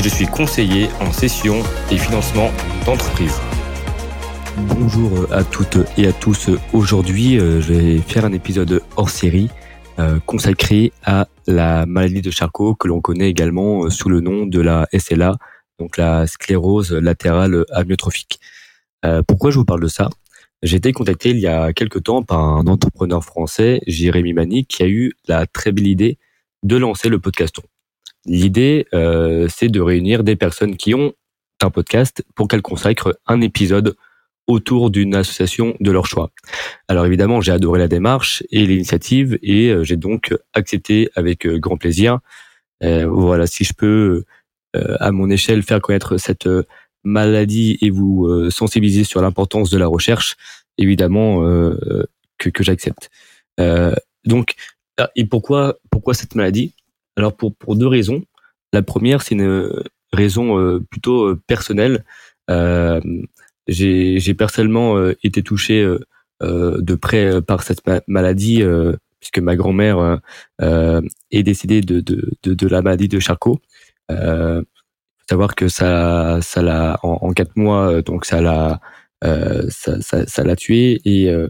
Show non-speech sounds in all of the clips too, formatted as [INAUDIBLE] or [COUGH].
je suis conseiller en session et financement d'entreprise. Bonjour à toutes et à tous. Aujourd'hui, euh, je vais faire un épisode hors série euh, consacré à la maladie de Charcot que l'on connaît également euh, sous le nom de la SLA, donc la sclérose latérale amyotrophique. pourquoi je vous parle de ça? J'ai été contacté il y a quelques temps par un entrepreneur français, Jérémy Mani, qui a eu la très belle idée de lancer le podcaston. L'idée, euh, c'est de réunir des personnes qui ont un podcast pour qu'elles consacrent un épisode autour d'une association de leur choix. Alors évidemment, j'ai adoré la démarche et l'initiative et euh, j'ai donc accepté avec euh, grand plaisir. voilà, si je peux à mon échelle faire connaître cette maladie et vous sensibiliser sur l'importance de la recherche, évidemment que, j'accepte. donc, ah, et pourquoi pourquoi cette maladie? Alors pour, deux raisons. La première, c'est une raison euh, plutôt euh, personnelle. Euh, j'ai personnellement été touché de près par cette maladie puisque ma grand-mère est décédée de, la maladie de Charcot. Euh, savoir que ça, ça l'a en, quatre mois, donc ça l'a, ça, l'a tué et euh,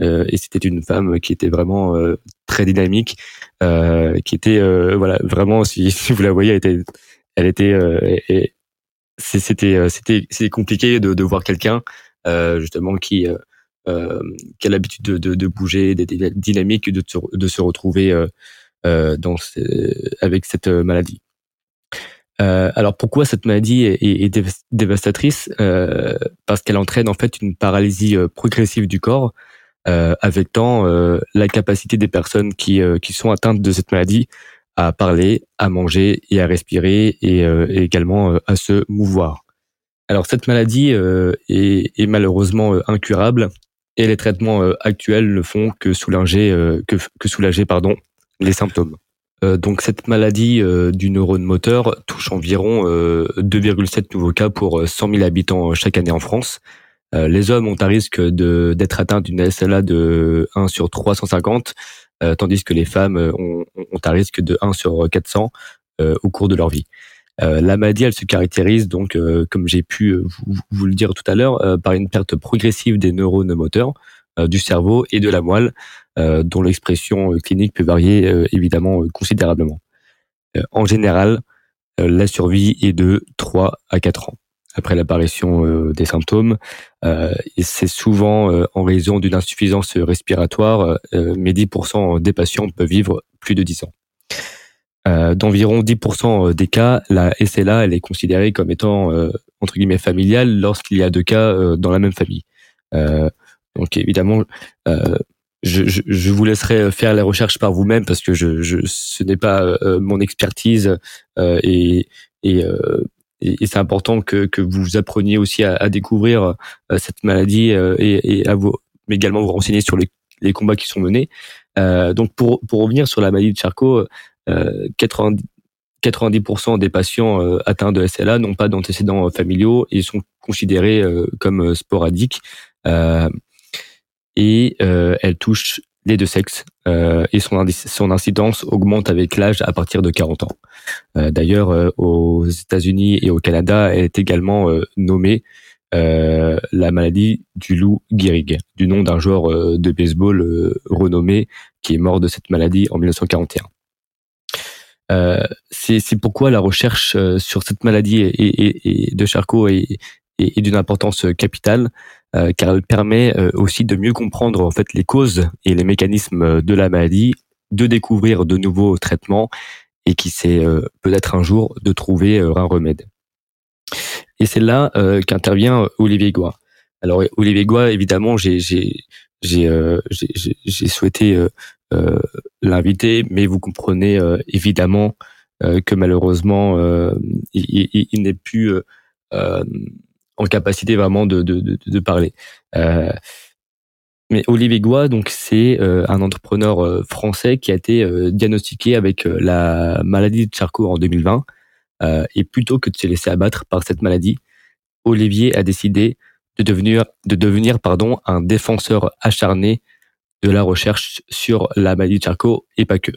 et c'était une femme qui était vraiment euh, très dynamique, euh, qui était voilà vraiment [LAUGHS] si, vous la voyez, elle était, elle était c'était c'était c'était compliqué de, voir quelqu'un justement qui qui a l'habitude de, bouger, d'être dynamique, de, de se retrouver dans avec cette maladie. Euh, alors pourquoi cette maladie est, dévastatrice? Euh, Parce qu'elle entraîne en fait une paralysie progressive du corps euh, avec tant euh, la capacité des personnes qui, euh, qui sont atteintes de cette maladie à parler, à manger et à respirer et, également à se mouvoir. Alors cette maladie est, malheureusement incurable et les traitements actuels ne font que soulager, que, soulager pardon, les symptômes. donc cette maladie du neurone moteur touche environ 2,7 nouveaux cas pour 100 000 habitants chaque année en France euh, les hommes ont un risque de d'être atteints d'une SLA de 1 sur 350, euh, tandis que les femmes ont, ont, un risque de 1 sur 400 euh, au cours de leur vie. la maladie, se caractérise donc, comme j'ai pu vous, vous, le dire tout à l'heure, par une perte progressive des neurones moteurs du cerveau et de la moelle, dont l'expression clinique peut varier évidemment considérablement. en général, la survie est de 3 à 4 ans après l'apparition euh, des symptômes. Euh, c'est souvent euh, en raison d'une insuffisance respiratoire, mais 10% des patients peuvent vivre plus de 10 ans. D'environ 10% des cas, la SLA elle est considérée comme étant entre guillemets familiale lorsqu'il y a deux cas dans la même famille. donc évidemment, je, je, je, vous laisserai faire la recherche par vous-même parce que je, je ce n'est pas mon expertise et, et et, c'est important que, que vous appreniez aussi à, à découvrir euh, cette maladie euh, et, et, à vous, mais également vous renseigner sur les, les combats qui sont menés. Euh, donc pour, pour revenir sur la maladie de Charcot, 90, 90% des patients atteints de SLA n'ont pas d'antécédents familiaux et sont considérés comme sporadiques. et elle touche les deux sexes euh, et son, son incidence augmente avec l'âge à partir de 40 ans. Euh, D'ailleurs, euh, aux États-Unis et au Canada, elle est également euh, nommée euh, la maladie du loup Gehrig, du nom d'un joueur de baseball renommé qui est mort de cette maladie en 1941. C'est pourquoi la recherche sur cette maladie de Charcot est d'une importance capitale euh, car elle permet euh, aussi de mieux comprendre en fait les causes et les mécanismes de la maladie, de découvrir de nouveaux traitements et qui sait euh, peut-être un jour de trouver un remède. Et c'est là qu'intervient Olivier Goua. Alors Olivier Goua, évidemment, j'ai j'ai j'ai souhaité l'inviter, mais vous comprenez évidemment que malheureusement il, il, il n'est plus en capacité vraiment de, de, de, parler. Euh, mais Olivier Goua, donc c'est euh, un entrepreneur euh, français qui a été diagnostiqué avec la maladie de Charcot en 2020. et plutôt que de se laisser abattre par cette maladie, Olivier a décidé de devenir, de devenir pardon, un défenseur acharné de la recherche sur la maladie de Charcot et pas que.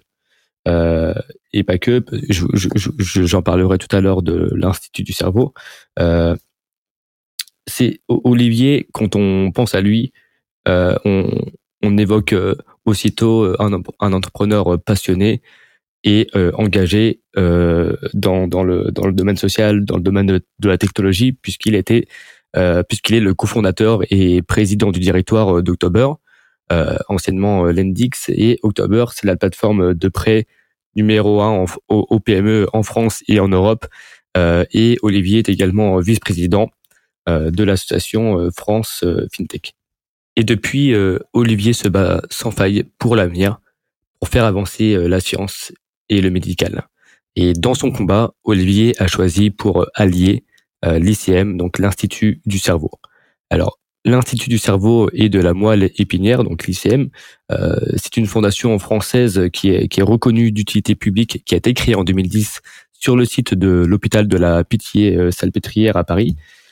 Et pas que. J'en je, je, parlerai tout à l'heure de l'Institut du cerveau. C'est Olivier, quand on pense à lui, euh, on, évoque euh, aussitôt euh, un, entrepreneur passionné et engagé dans, le, domaine social, dans le domaine de, la technologie, puisqu'il était puisqu'il est le cofondateur et président du directoire d'October, anciennement Lendix, et October, c'est la plateforme de prêt numéro un au, PME en France et en Europe. et Olivier est également vice-président de l'association France FinTech. Et depuis, euh, Olivier se bat sans faille pour l'avenir, pour faire avancer euh, la science et le médical. Et dans son combat, Olivier a choisi pour allier euh, l'ICM, donc l'Institut du cerveau. Alors, l'Institut du cerveau et de la moelle épinière, donc l'ICM, euh, c'est une fondation française qui est, qui est reconnue d'utilité publique, qui a été créée en 2010 sur le site de l'hôpital de la Pitié-Salpêtrière à Paris euh,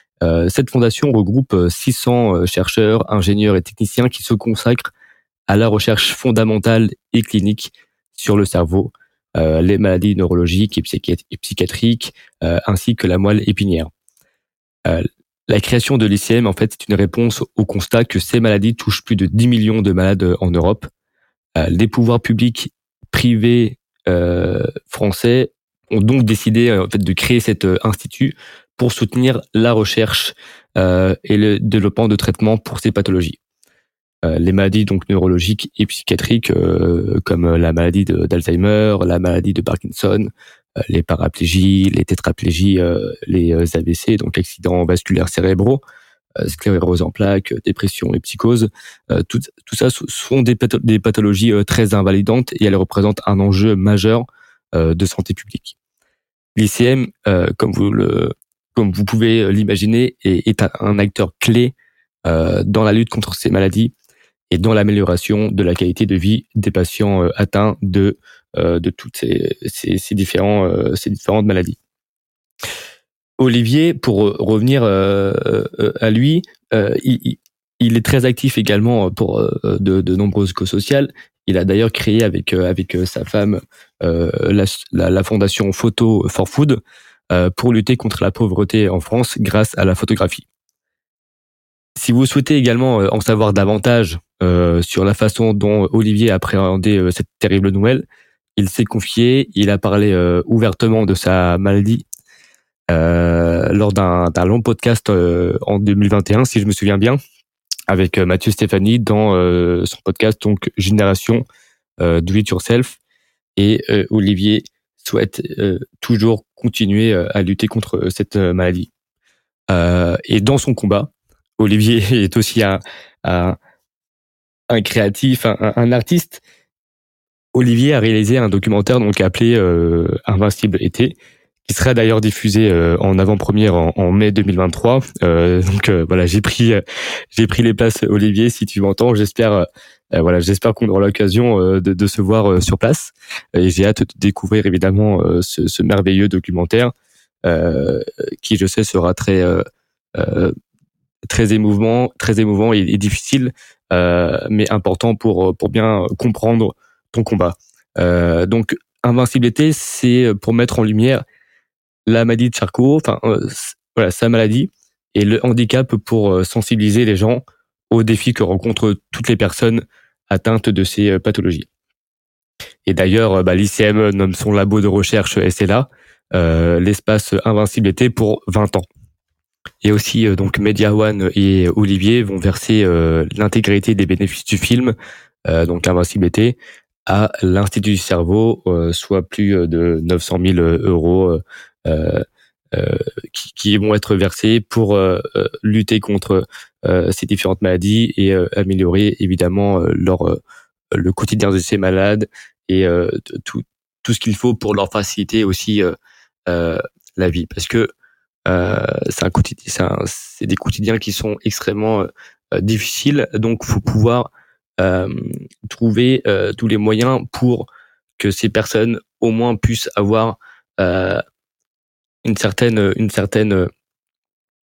cette fondation regroupe 600 euh, euh, chercheurs, ingénieurs et techniciens qui se consacrent à la recherche fondamentale et clinique sur le cerveau, les maladies neurologiques et, psychiatriques, ainsi que la moelle épinière. la création de l'ICM, en fait, c'est une réponse au constat que ces maladies touchent plus de 10 millions de malades en Europe. les pouvoirs publics, privés, français ont donc décidé de créer cet institut pour soutenir la recherche euh, et le développement de traitements pour ces pathologies. Euh, les maladies donc neurologiques et psychiatriques euh, comme la maladie d'Alzheimer, la maladie de Parkinson, les paraplégies, les tétraplégies, les AVC, donc accidents vasculaires cérébraux, sclérose en plaques, dépression et psychose. Tout, tout, ça sont des, pathologies très invalidantes et elles représentent un enjeu majeur de santé publique. L'ICM, comme vous le comme vous pouvez euh, l'imaginer, est, un acteur clé euh, dans la lutte contre ces maladies et dans l'amélioration de la qualité de vie des patients euh, atteints de de toutes ces, ces, différents ces différentes maladies. Olivier, pour revenir à lui, il, est très actif également pour de, nombreuses causes sociales. Il a d'ailleurs créé avec avec sa femme la, la, fondation Photo for Food, pour lutter contre la pauvreté en France grâce à la photographie. Si vous souhaitez également euh, en savoir davantage euh, sur la façon dont Olivier a appréhendé cette terrible nouvelle, il s'est confié, il a parlé ouvertement de sa maladie lors d'un long podcast en 2021, si je me souviens bien, avec Mathieu Stéphanie dans son podcast donc Génération Do It Yourself et Olivier souhaite euh, toujours continuer euh, à lutter contre euh, cette maladie. et dans son combat, Olivier [LAUGHS] est aussi un, créatif, un, un, artiste. Olivier a réalisé un documentaire donc appelé Invincible été, qui sera d'ailleurs diffusé en avant-première en, mai 2023. donc voilà, j'ai pris j'ai pris les places Olivier si tu m'entends. J'espère euh, voilà, j'espère qu'on aura l'occasion euh, de, se voir euh, sur place. Et j'ai hâte de découvrir évidemment ce, ce, merveilleux documentaire qui, je sais, sera très très émouvant, très émouvant et, difficile, mais important pour pour bien comprendre ton combat. donc, invincibilité, c'est pour mettre en lumière la maladie de Charcot, enfin voilà sa maladie et le handicap pour sensibiliser les gens aux défis que rencontrent toutes les personnes atteintes de ces euh, pathologies. Et d'ailleurs, euh, bah, l'ICM nomme son labo de recherche SLA euh, l'espace Invincibilité pour 20 ans. Et aussi, euh, donc, Media One et Olivier vont verser l'intégralité des bénéfices du film, donc Invincibilité, à l'Institut du cerveau, soit plus de 900 000 euros qui, qui, vont être versés pour lutter contre euh, ces différentes maladies et euh, améliorer évidemment euh, leur le quotidien de ces malades et tout tout ce qu'il faut pour leur faciliter aussi la vie parce que c'est un quotidien, c'est des quotidiens qui sont extrêmement difficiles. Donc, faut pouvoir trouver tous les moyens pour que ces personnes au moins puissent avoir une certaine, une certaine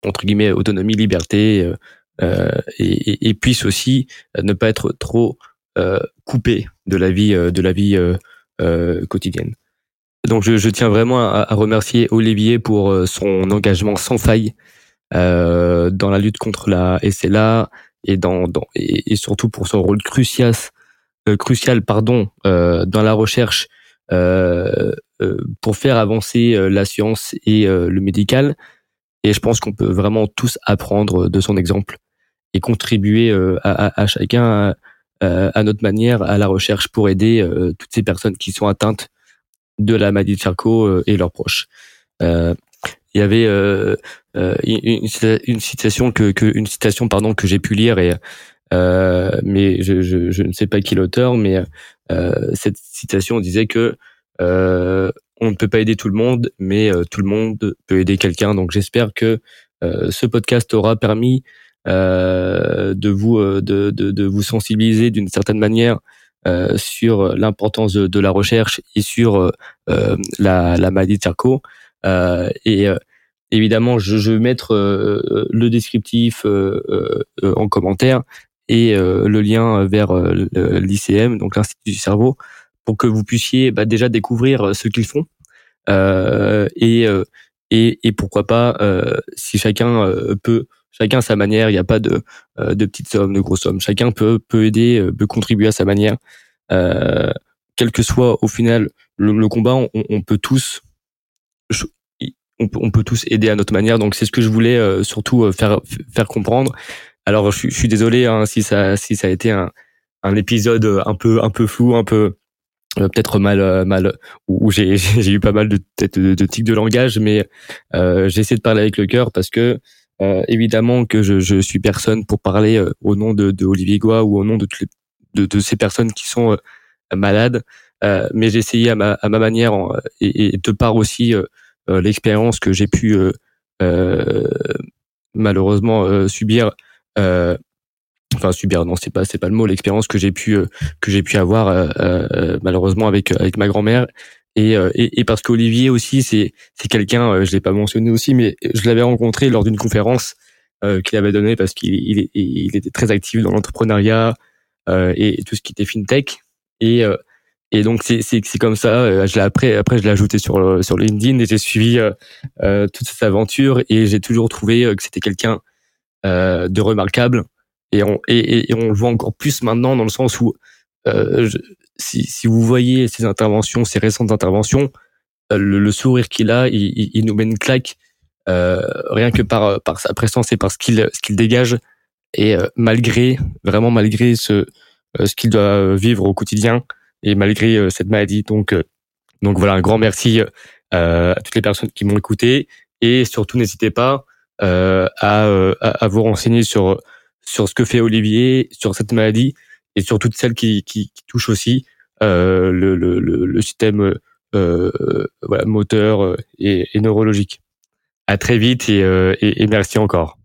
entre guillemets autonomie, liberté, et, et, puissent aussi ne pas être trop coupés de la vie, de la vie quotidienne. Donc je, je tiens vraiment à, remercier Olivier pour euh, son engagement sans faille euh, dans la lutte contre la SLA et dans, dans et, surtout pour son rôle crucial euh, crucial pardon euh, dans la recherche euh, euh pour faire avancer la science et le médical et je pense qu'on peut vraiment tous apprendre de son exemple et contribuer à, à, chacun à, à, notre manière à la recherche pour aider toutes ces personnes qui sont atteintes de la maladie de Charcot euh, et leurs proches. Euh, il y avait euh, une, citation que, que, une citation pardon que j'ai pu lire et mais je, je, je, ne sais pas qui l'auteur, mais cette citation disait que on ne peut pas aider tout le monde, mais tout le monde peut aider quelqu'un. Donc j'espère que ce podcast aura permis de vous de, vous sensibiliser d'une certaine manière euh, sur l'importance de, la recherche et sur euh, euh, la, la, maladie de Charcot. et évidemment, je, je vais mettre le descriptif en commentaire et le lien vers l'ICM, donc l'Institut du cerveau, pour que vous puissiez bah, déjà découvrir ce qu'ils font et, et, et pourquoi pas si chacun peut chacun sa manière. Il n'y a pas de, euh, de petites sommes, de grosses sommes. Chacun peut, peut aider, euh, peut contribuer à sa manière. Euh, quel que soit au final le, combat, on, on, peut tous, on peut, on peut tous aider à notre manière. Donc c'est ce que je voulais euh, surtout faire faire comprendre. Alors je, je suis désolé hein, si ça si ça a été un, un épisode un peu un peu flou, un peu peut-être mal mal où j'ai [LAUGHS] j'ai eu pas mal de de, de tics de langage, mais euh, j'ai essayé de parler avec le cœur parce que euh, évidemment que je, je suis personne pour parler euh, au nom de, de Olivier Goua ou au nom de, de, de, ces personnes qui sont euh, malades, mais j'ai essayé à ma, à ma manière et, et, de part aussi l'expérience que j'ai pu malheureusement subir enfin subir non c'est pas c'est pas le mot l'expérience que j'ai pu que j'ai pu avoir malheureusement avec avec ma grand-mère et, euh, et, parce qu'Olivier aussi, c'est c'est quelqu'un, euh, je l'ai pas mentionné aussi, mais je l'avais rencontré lors d'une conférence euh, qu'il avait donnée parce qu'il il, il, était très actif dans l'entrepreneuriat euh, et tout ce qui était fintech. Et, euh, et donc c'est c'est comme ça. Je l'ai après après je l'ai ajouté sur sur LinkedIn et j'ai suivi toute cette aventure et j'ai toujours trouvé que c'était quelqu'un de remarquable. Et on le voit encore plus maintenant dans le sens où je, si, vous voyez ces interventions, ces récentes interventions, euh, le, sourire qu'il a, il, nous met une claque euh, rien que par sa présence et par ce qu'il dégage et euh, malgré vraiment malgré ce euh, qu'il doit vivre au quotidien et malgré cette maladie. Donc donc voilà un grand merci à toutes les personnes qui m'ont écouté et surtout n'hésitez pas à vous renseigner sur sur ce que fait Olivier sur cette maladie et sur toutes celles qui, qui, touchent aussi euh, le, système euh, voilà, moteur euh, et, neurologique. À très vite et merci encore.